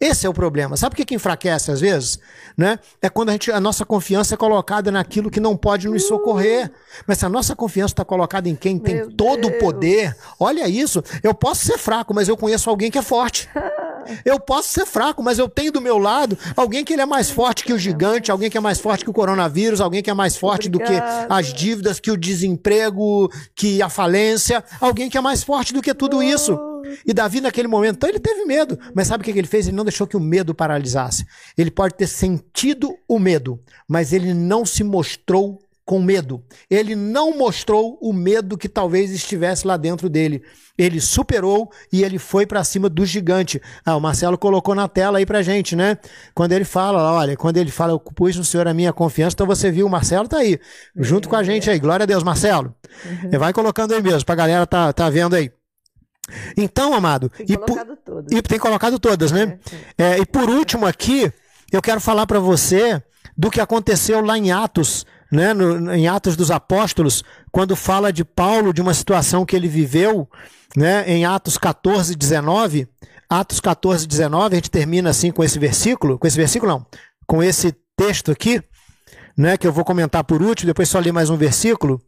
Esse é o problema. Sabe o que, que enfraquece às vezes? Né? É quando a, gente, a nossa confiança é colocada naquilo que não pode nos socorrer. Mas se a nossa confiança está colocada em quem tem Meu todo Deus. o poder, olha isso. Eu posso ser fraco, mas eu conheço alguém que é forte. Eu posso ser fraco, mas eu tenho do meu lado alguém que ele é mais forte que o gigante, alguém que é mais forte que o coronavírus, alguém que é mais forte Obrigada. do que as dívidas, que o desemprego, que a falência, alguém que é mais forte do que tudo isso. E Davi, naquele momento, então ele teve medo. Mas sabe o que ele fez? Ele não deixou que o medo paralisasse. Ele pode ter sentido o medo, mas ele não se mostrou com medo. Ele não mostrou o medo que talvez estivesse lá dentro dele. Ele superou e ele foi para cima do gigante. Ah, o Marcelo colocou na tela aí pra gente, né? Quando ele fala, olha, quando ele fala, eu pus no Senhor a minha confiança, então você viu, o Marcelo tá aí, junto com a gente aí. Glória a Deus, Marcelo. Uhum. Vai colocando aí mesmo, pra galera tá, tá vendo aí. Então, amado. Tem e colocado todas. E tem colocado todas, né? É, é, e por último aqui, eu quero falar para você do que aconteceu lá em Atos, né? No, em Atos dos Apóstolos, quando fala de Paulo, de uma situação que ele viveu, né? Em Atos 14, 19. Atos 14, 19, a gente termina assim com esse versículo. Com esse versículo, não. Com esse texto aqui, né? Que eu vou comentar por último, depois só ler mais um versículo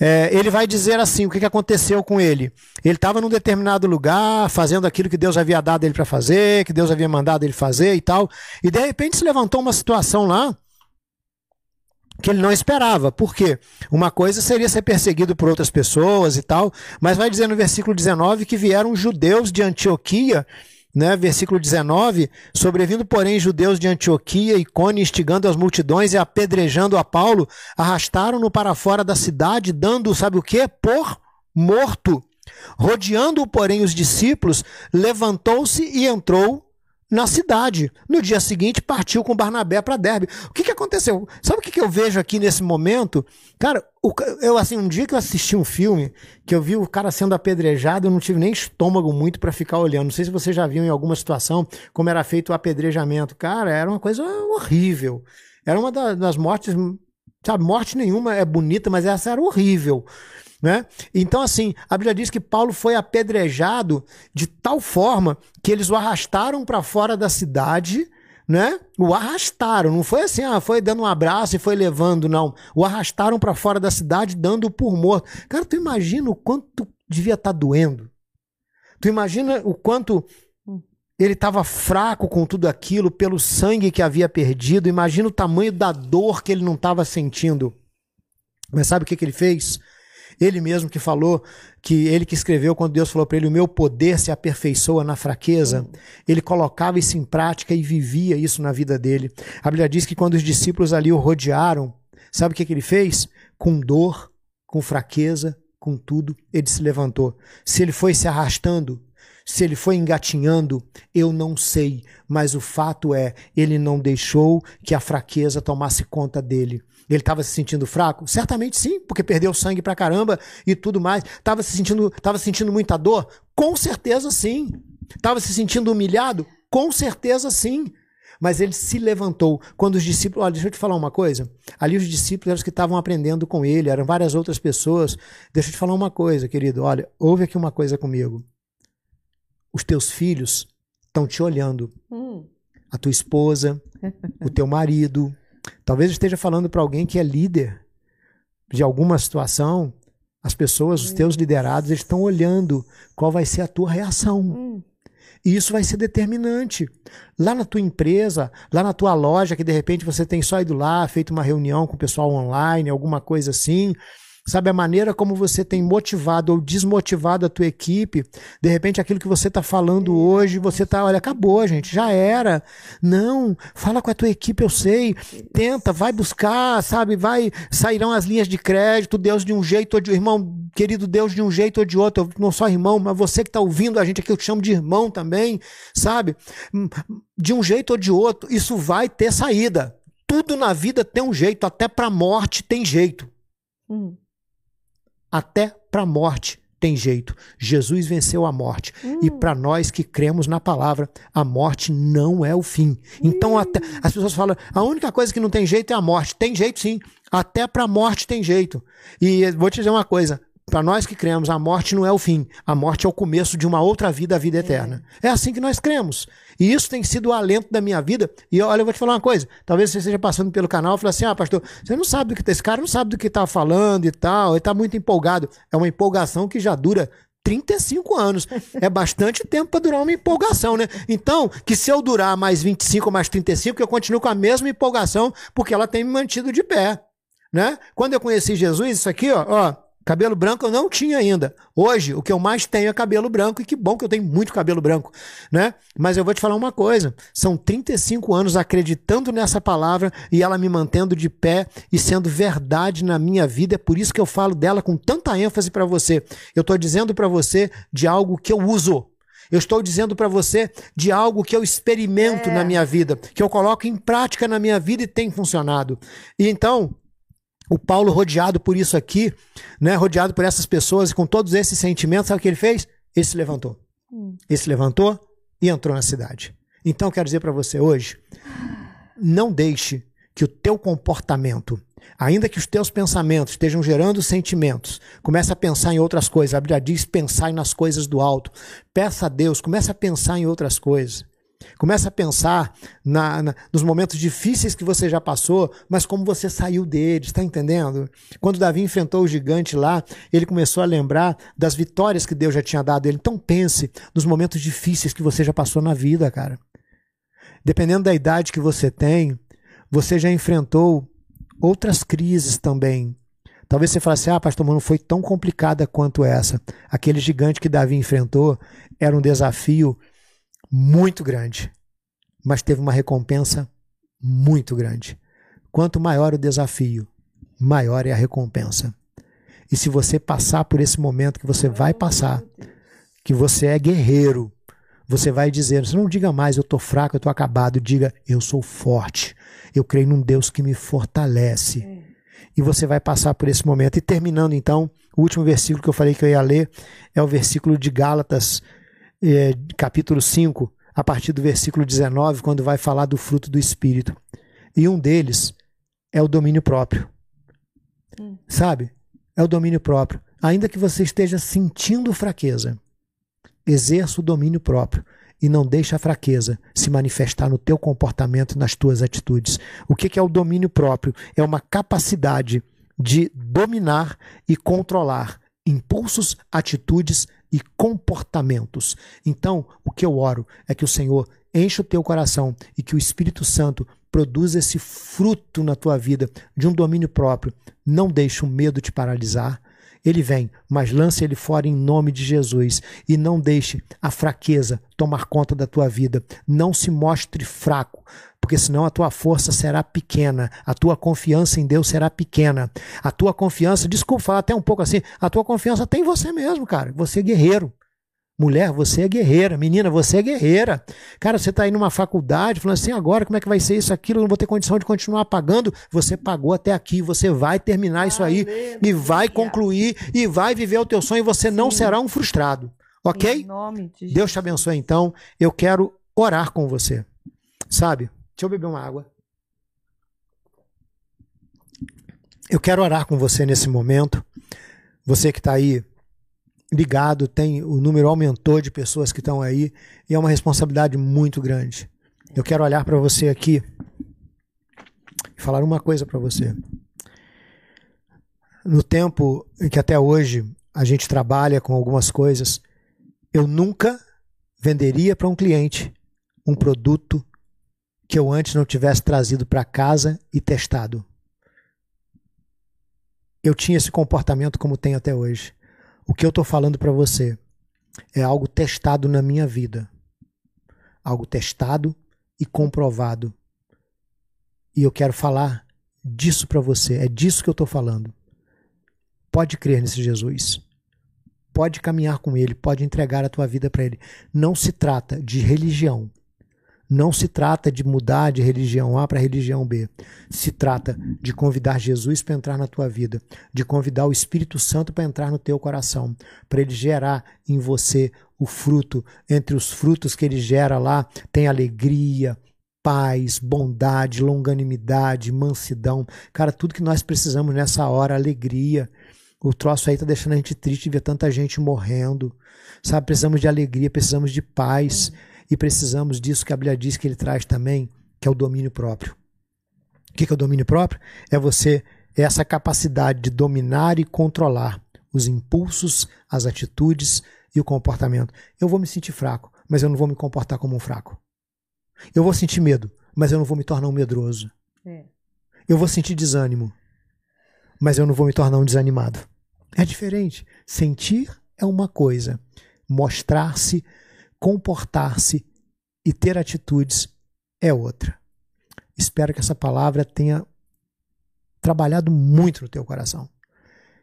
é, ele vai dizer assim: o que, que aconteceu com ele? Ele estava num determinado lugar, fazendo aquilo que Deus havia dado ele para fazer, que Deus havia mandado ele fazer e tal, e de repente se levantou uma situação lá que ele não esperava. Por quê? Uma coisa seria ser perseguido por outras pessoas e tal, mas vai dizer no versículo 19 que vieram judeus de Antioquia né, versículo 19, sobrevindo, porém, judeus de Antioquia e Cone, instigando as multidões e apedrejando a Paulo, arrastaram-no para fora da cidade, dando, sabe o que? Por morto. Rodeando-o, porém, os discípulos, levantou-se e entrou na cidade. No dia seguinte, partiu com Barnabé para Derbe. O que, que aconteceu? Sabe o que, que eu vejo aqui nesse momento? Cara, o, eu assim, um dia que eu assisti um filme, que eu vi o cara sendo apedrejado, eu não tive nem estômago muito para ficar olhando. Não sei se você já viu em alguma situação como era feito o apedrejamento. Cara, era uma coisa horrível. Era uma das mortes, sabe, morte nenhuma é bonita, mas essa era horrível. Né? Então, assim, a Bíblia diz que Paulo foi apedrejado de tal forma que eles o arrastaram para fora da cidade, né? O arrastaram, não foi assim, ah, foi dando um abraço e foi levando, não. O arrastaram para fora da cidade, dando por morto. Cara, tu imagina o quanto devia estar tá doendo? Tu imagina o quanto ele estava fraco com tudo aquilo, pelo sangue que havia perdido. Imagina o tamanho da dor que ele não estava sentindo. Mas sabe o que, que ele fez? Ele mesmo que falou, que ele que escreveu quando Deus falou para ele: O meu poder se aperfeiçoa na fraqueza. Ele colocava isso em prática e vivia isso na vida dele. A Bíblia diz que quando os discípulos ali o rodearam, sabe o que, que ele fez? Com dor, com fraqueza, com tudo, ele se levantou. Se ele foi se arrastando, se ele foi engatinhando, eu não sei, mas o fato é, ele não deixou que a fraqueza tomasse conta dele. Ele estava se sentindo fraco? Certamente sim, porque perdeu sangue pra caramba e tudo mais. Estava se sentindo, tava sentindo muita dor? Com certeza sim. Estava se sentindo humilhado? Com certeza sim. Mas ele se levantou. Quando os discípulos. Olha, deixa eu te falar uma coisa. Ali os discípulos eram os que estavam aprendendo com ele, eram várias outras pessoas. Deixa eu te falar uma coisa, querido. Olha, ouve aqui uma coisa comigo. Os teus filhos estão te olhando. Hum. A tua esposa, o teu marido, Talvez esteja falando para alguém que é líder de alguma situação. As pessoas, os teus liderados, eles estão olhando qual vai ser a tua reação. Hum. E isso vai ser determinante. Lá na tua empresa, lá na tua loja, que de repente você tem só ido lá, feito uma reunião com o pessoal online, alguma coisa assim sabe, a maneira como você tem motivado ou desmotivado a tua equipe, de repente aquilo que você está falando hoje, você está, olha, acabou, gente, já era. Não, fala com a tua equipe, eu sei, tenta, vai buscar, sabe, vai, sairão as linhas de crédito, Deus de um jeito ou de irmão, querido Deus de um jeito ou de outro, eu não só irmão, mas você que está ouvindo a gente aqui, eu te chamo de irmão também, sabe? De um jeito ou de outro, isso vai ter saída. Tudo na vida tem um jeito, até para a morte tem jeito. Hum até para a morte tem jeito. Jesus venceu a morte. Hum. E para nós que cremos na palavra, a morte não é o fim. Então, hum. até, as pessoas falam: a única coisa que não tem jeito é a morte. Tem jeito sim. Até para a morte tem jeito. E vou te dizer uma coisa: para nós que cremos, a morte não é o fim, a morte é o começo de uma outra vida, a vida eterna. É, é assim que nós cremos. E isso tem sido o alento da minha vida. E olha, eu vou te falar uma coisa: talvez você esteja passando pelo canal e fale assim: ah, pastor, você não sabe do que tá, esse cara não sabe do que está falando e tal, ele está muito empolgado. É uma empolgação que já dura 35 anos. É bastante tempo para durar uma empolgação, né? Então, que se eu durar mais 25 ou mais 35, eu continuo com a mesma empolgação, porque ela tem me mantido de pé. Né? Quando eu conheci Jesus, isso aqui, ó, ó Cabelo branco eu não tinha ainda. Hoje, o que eu mais tenho é cabelo branco, e que bom que eu tenho muito cabelo branco, né? Mas eu vou te falar uma coisa: são 35 anos acreditando nessa palavra e ela me mantendo de pé e sendo verdade na minha vida. É por isso que eu falo dela com tanta ênfase para você. Eu estou dizendo para você de algo que eu uso. Eu estou dizendo para você de algo que eu experimento é. na minha vida, que eu coloco em prática na minha vida e tem funcionado. E então, o Paulo, rodeado por isso aqui, né, rodeado por essas pessoas e com todos esses sentimentos, sabe o que ele fez? Ele se levantou. Hum. Ele se levantou e entrou na cidade. Então, quero dizer para você hoje: não deixe que o teu comportamento, ainda que os teus pensamentos estejam gerando sentimentos, comece a pensar em outras coisas. A Bíblia diz: pensar nas coisas do alto. Peça a Deus, comece a pensar em outras coisas. Começa a pensar na, na, nos momentos difíceis que você já passou, mas como você saiu deles, está entendendo? Quando Davi enfrentou o gigante lá, ele começou a lembrar das vitórias que Deus já tinha dado ele. Então pense nos momentos difíceis que você já passou na vida, cara. Dependendo da idade que você tem, você já enfrentou outras crises também. Talvez você fale assim: ah, pastor, mas não foi tão complicada quanto essa. Aquele gigante que Davi enfrentou era um desafio muito grande, mas teve uma recompensa muito grande. Quanto maior o desafio, maior é a recompensa. E se você passar por esse momento que você vai passar, que você é guerreiro, você vai dizer, você não diga mais eu estou fraco, eu estou acabado, diga eu sou forte, eu creio num Deus que me fortalece. E você vai passar por esse momento. E terminando então, o último versículo que eu falei que eu ia ler é o versículo de Gálatas é, capítulo 5, a partir do versículo 19, quando vai falar do fruto do Espírito. E um deles é o domínio próprio. Hum. Sabe? É o domínio próprio. Ainda que você esteja sentindo fraqueza, exerça o domínio próprio e não deixe a fraqueza se manifestar no teu comportamento e nas tuas atitudes. O que é o domínio próprio? É uma capacidade de dominar e controlar impulsos, atitudes e comportamentos. Então, o que eu oro é que o Senhor enche o teu coração e que o Espírito Santo produza esse fruto na tua vida de um domínio próprio. Não deixe o medo te paralisar. Ele vem, mas lance ele fora em nome de Jesus e não deixe a fraqueza tomar conta da tua vida. Não se mostre fraco porque senão a tua força será pequena, a tua confiança em Deus será pequena. A tua confiança, desculpa falar até um pouco assim, a tua confiança tem em você mesmo, cara. Você é guerreiro. Mulher, você é guerreira. Menina, você é guerreira. Cara, você está aí numa faculdade falando assim, agora como é que vai ser isso, aquilo, eu não vou ter condição de continuar pagando. Você pagou até aqui, você vai terminar isso aí e vai concluir e vai viver o teu sonho e você Sim. não será um frustrado. Ok? De Deus te abençoe então. Eu quero orar com você. Sabe? Deixa eu beber uma água. Eu quero orar com você nesse momento. Você que está aí ligado, tem o número aumentou de pessoas que estão aí e é uma responsabilidade muito grande. Eu quero olhar para você aqui e falar uma coisa para você. No tempo em que até hoje a gente trabalha com algumas coisas, eu nunca venderia para um cliente um produto que eu antes não tivesse trazido para casa e testado. Eu tinha esse comportamento como tenho até hoje. O que eu estou falando para você é algo testado na minha vida. Algo testado e comprovado. E eu quero falar disso para você. É disso que eu estou falando. Pode crer nesse Jesus. Pode caminhar com ele, pode entregar a tua vida para ele. Não se trata de religião Não se trata de mudar de religião A para religião B. Se trata de convidar Jesus para entrar na tua vida, de convidar o Espírito Santo para entrar no teu coração, para ele gerar em você o fruto. Entre os frutos que ele gera lá, tem alegria, paz, bondade, longanimidade, mansidão. Cara, tudo que nós precisamos nessa hora, alegria. O troço aí tá deixando a gente triste ver tanta gente morrendo. Sabe, precisamos de alegria, precisamos de paz. E precisamos disso que a Bíblia diz que ele traz também, que é o domínio próprio. O que é o domínio próprio? É você, é essa capacidade de dominar e controlar os impulsos, as atitudes e o comportamento. Eu vou me sentir fraco, mas eu não vou me comportar como um fraco. Eu vou sentir medo, mas eu não vou me tornar um medroso. É. Eu vou sentir desânimo, mas eu não vou me tornar um desanimado. É diferente. Sentir é uma coisa, mostrar-se comportar-se e ter atitudes é outra. Espero que essa palavra tenha trabalhado muito no teu coração.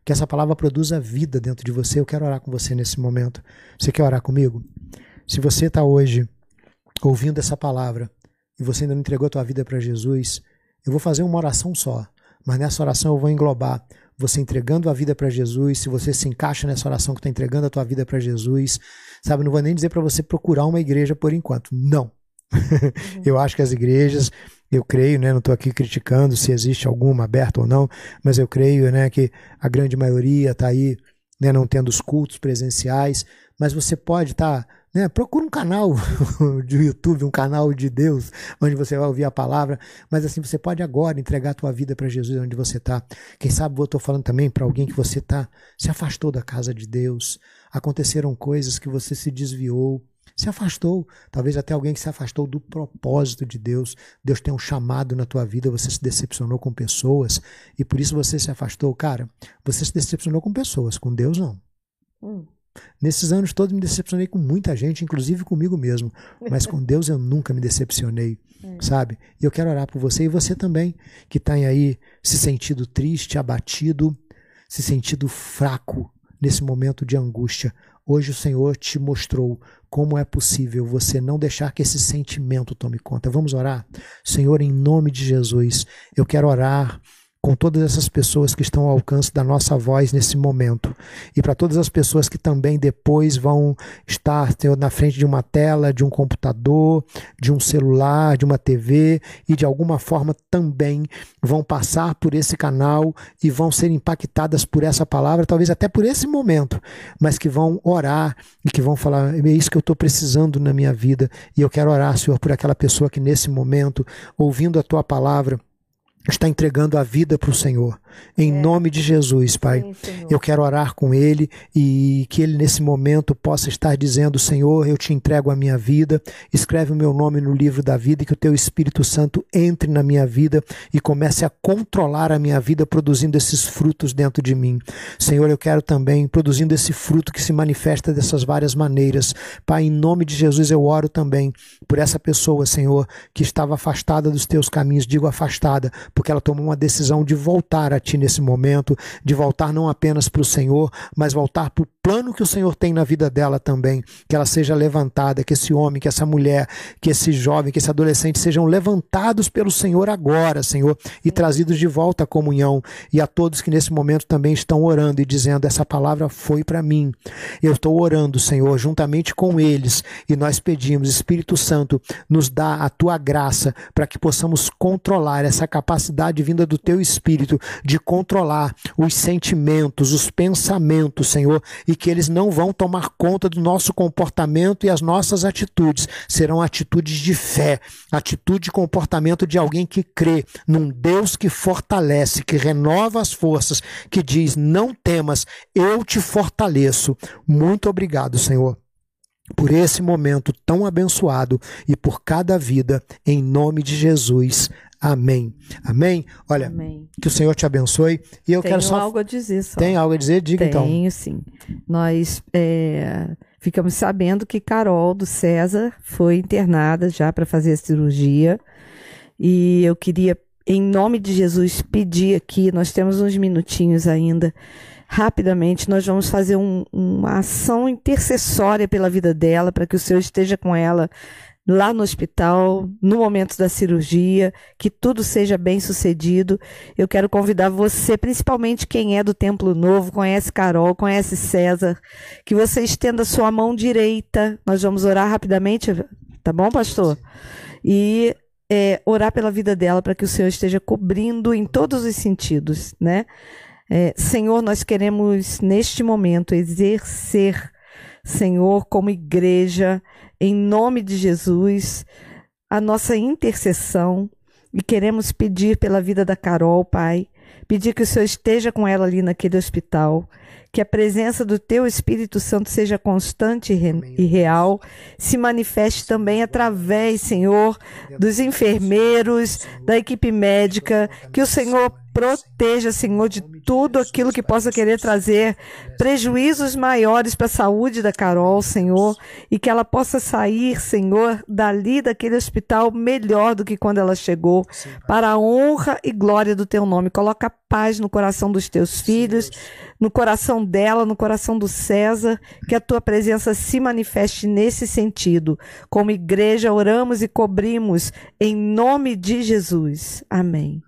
Que essa palavra produza vida dentro de você. Eu quero orar com você nesse momento. Você quer orar comigo? Se você está hoje ouvindo essa palavra e você ainda não entregou a tua vida para Jesus, eu vou fazer uma oração só. Mas nessa oração eu vou englobar você entregando a vida para Jesus, se você se encaixa nessa oração que está entregando a tua vida para Jesus, sabe? Não vou nem dizer para você procurar uma igreja por enquanto. Não. Uhum. eu acho que as igrejas, eu creio, né? Não estou aqui criticando se existe alguma aberta ou não, mas eu creio, né, que a grande maioria está aí, né, não tendo os cultos presenciais, mas você pode estar tá né? Procura um canal de YouTube, um canal de Deus, onde você vai ouvir a palavra. Mas assim, você pode agora entregar a tua vida para Jesus onde você está. Quem sabe eu estou falando também para alguém que você tá, se afastou da casa de Deus. Aconteceram coisas que você se desviou, se afastou. Talvez até alguém que se afastou do propósito de Deus. Deus tem um chamado na tua vida, você se decepcionou com pessoas e por isso você se afastou. Cara, você se decepcionou com pessoas, com Deus não. Hum. Nesses anos todos me decepcionei com muita gente, inclusive comigo mesmo. Mas com Deus eu nunca me decepcionei, é. sabe? E eu quero orar por você e você também, que está aí se sentindo triste, abatido, se sentindo fraco nesse momento de angústia. Hoje o Senhor te mostrou como é possível você não deixar que esse sentimento tome conta. Vamos orar? Senhor, em nome de Jesus, eu quero orar com todas essas pessoas que estão ao alcance da nossa voz nesse momento. E para todas as pessoas que também depois vão estar na frente de uma tela, de um computador, de um celular, de uma TV e de alguma forma também vão passar por esse canal e vão ser impactadas por essa palavra, talvez até por esse momento, mas que vão orar e que vão falar: é isso que eu estou precisando na minha vida e eu quero orar, Senhor, por aquela pessoa que nesse momento, ouvindo a tua palavra, está entregando a vida para o Senhor. Em é. nome de Jesus, Pai. Sim, eu quero orar com ele e que ele nesse momento possa estar dizendo: Senhor, eu te entrego a minha vida, escreve o meu nome no livro da vida e que o teu Espírito Santo entre na minha vida e comece a controlar a minha vida, produzindo esses frutos dentro de mim. Senhor, eu quero também, produzindo esse fruto que se manifesta dessas várias maneiras. Pai, em nome de Jesus, eu oro também por essa pessoa, Senhor, que estava afastada dos teus caminhos, digo afastada, porque ela tomou uma decisão de voltar a ti nesse momento, de voltar não apenas para o Senhor, mas voltar para o plano que o Senhor tem na vida dela também, que ela seja levantada, que esse homem, que essa mulher, que esse jovem, que esse adolescente sejam levantados pelo Senhor agora, Senhor, e trazidos de volta à comunhão. E a todos que nesse momento também estão orando e dizendo: essa palavra foi para mim. Eu estou orando, Senhor, juntamente com eles, e nós pedimos, Espírito Santo, nos dá a tua graça para que possamos controlar essa capacidade vinda do teu Espírito de controlar os sentimentos, os pensamentos, Senhor, e que eles não vão tomar conta do nosso comportamento e as nossas atitudes. Serão atitudes de fé, atitude e comportamento de alguém que crê num Deus que fortalece, que renova as forças, que diz: Não temas, eu te fortaleço. Muito obrigado, Senhor por esse momento tão abençoado e por cada vida, em nome de Jesus. Amém. Amém? Olha, Amém. que o Senhor te abençoe. E eu Tenho quero só. algo a dizer só. Tem algo a dizer? Diga Tenho, então. Tenho, sim. Nós é, ficamos sabendo que Carol do César foi internada já para fazer a cirurgia. E eu queria, em nome de Jesus, pedir aqui, nós temos uns minutinhos ainda. Rapidamente, nós vamos fazer um, uma ação intercessória pela vida dela, para que o Senhor esteja com ela lá no hospital, no momento da cirurgia, que tudo seja bem sucedido. Eu quero convidar você, principalmente quem é do Templo Novo, conhece Carol, conhece César, que você estenda sua mão direita. Nós vamos orar rapidamente, tá bom, pastor? E é, orar pela vida dela para que o Senhor esteja cobrindo em todos os sentidos, né? É, Senhor, nós queremos neste momento exercer, Senhor, como igreja, em nome de Jesus, a nossa intercessão e queremos pedir pela vida da Carol, Pai, pedir que o Senhor esteja com ela ali naquele hospital, que a presença do Teu Espírito Santo seja constante e real, se manifeste também através, Senhor, dos enfermeiros, da equipe médica, que o Senhor proteja, Senhor, de tudo aquilo que possa querer trazer prejuízos maiores para a saúde da Carol, Senhor, e que ela possa sair, Senhor, dali daquele hospital melhor do que quando ela chegou, para a honra e glória do teu nome. Coloca paz no coração dos teus filhos, no coração dela, no coração do César, que a tua presença se manifeste nesse sentido. Como igreja, oramos e cobrimos em nome de Jesus. Amém.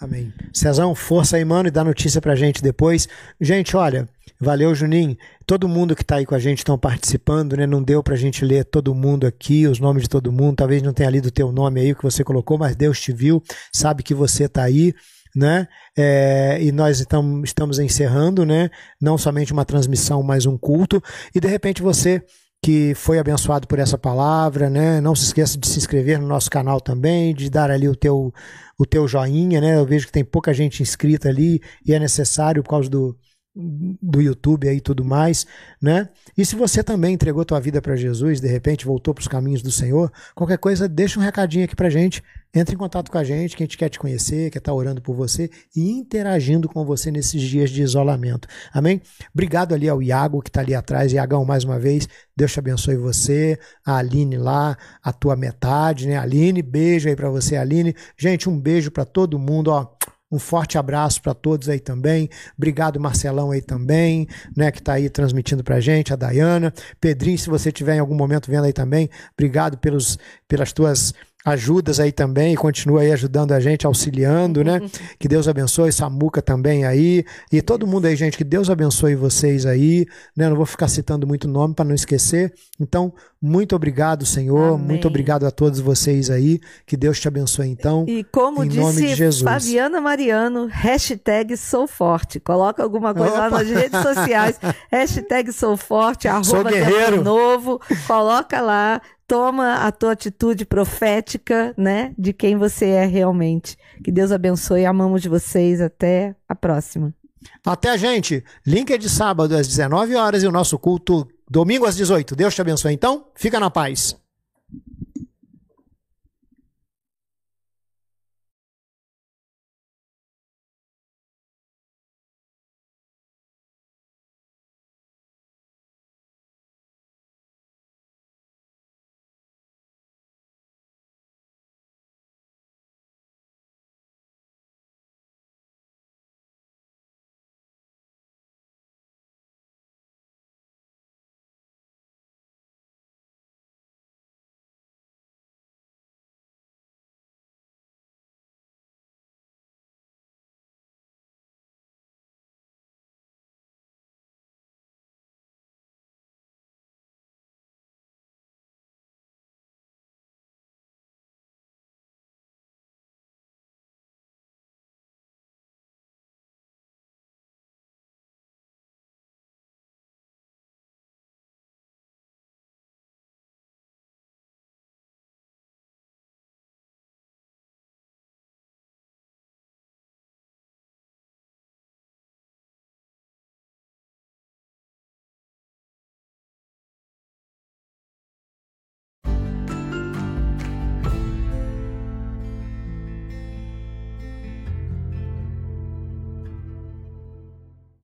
Amém. Cezão, força aí, mano, e dá notícia pra gente depois. Gente, olha, valeu, Juninho. Todo mundo que tá aí com a gente estão participando, né? Não deu pra gente ler todo mundo aqui, os nomes de todo mundo. Talvez não tenha lido o teu nome aí, que você colocou, mas Deus te viu, sabe que você tá aí né? É, e nós então, estamos encerrando, né? Não somente uma transmissão, mas um culto. E de repente você que foi abençoado por essa palavra, né? Não se esqueça de se inscrever no nosso canal também, de dar ali o teu o teu joinha, né? Eu vejo que tem pouca gente inscrita ali e é necessário por causa do do YouTube aí e tudo mais, né? E se você também entregou tua vida para Jesus, de repente voltou para os caminhos do Senhor, qualquer coisa, deixa um recadinho aqui pra gente, entre em contato com a gente, que a gente quer te conhecer, quer estar tá orando por você e interagindo com você nesses dias de isolamento. Amém? Obrigado ali ao Iago que está ali atrás, Iagão mais uma vez, Deus te abençoe você, a Aline lá, a tua metade, né? Aline, beijo aí para você, Aline. Gente, um beijo para todo mundo, ó um forte abraço para todos aí também. Obrigado, Marcelão, aí também, né, que está aí transmitindo para gente, a Dayana. Pedrinho, se você tiver em algum momento vendo aí também, obrigado pelos, pelas tuas ajudas aí também, continua aí ajudando a gente, auxiliando, né? Que Deus abençoe, Samuca também aí, e todo mundo aí, gente, que Deus abençoe vocês aí, né? Não vou ficar citando muito nome para não esquecer. Então, muito obrigado, Senhor, Amém. muito obrigado a todos vocês aí, que Deus te abençoe então. E como em disse de Fabiana Mariano, hashtag sou forte, coloca alguma coisa Opa. lá nas redes sociais, hashtag sou forte, arroba sou guerreiro. novo, coloca lá, toma a tua atitude profética, né, de quem você é realmente. Que Deus abençoe, amamos de vocês, até a próxima. Até a gente. Link é de sábado às 19 horas e o nosso culto domingo às 18. Deus te abençoe então. Fica na paz.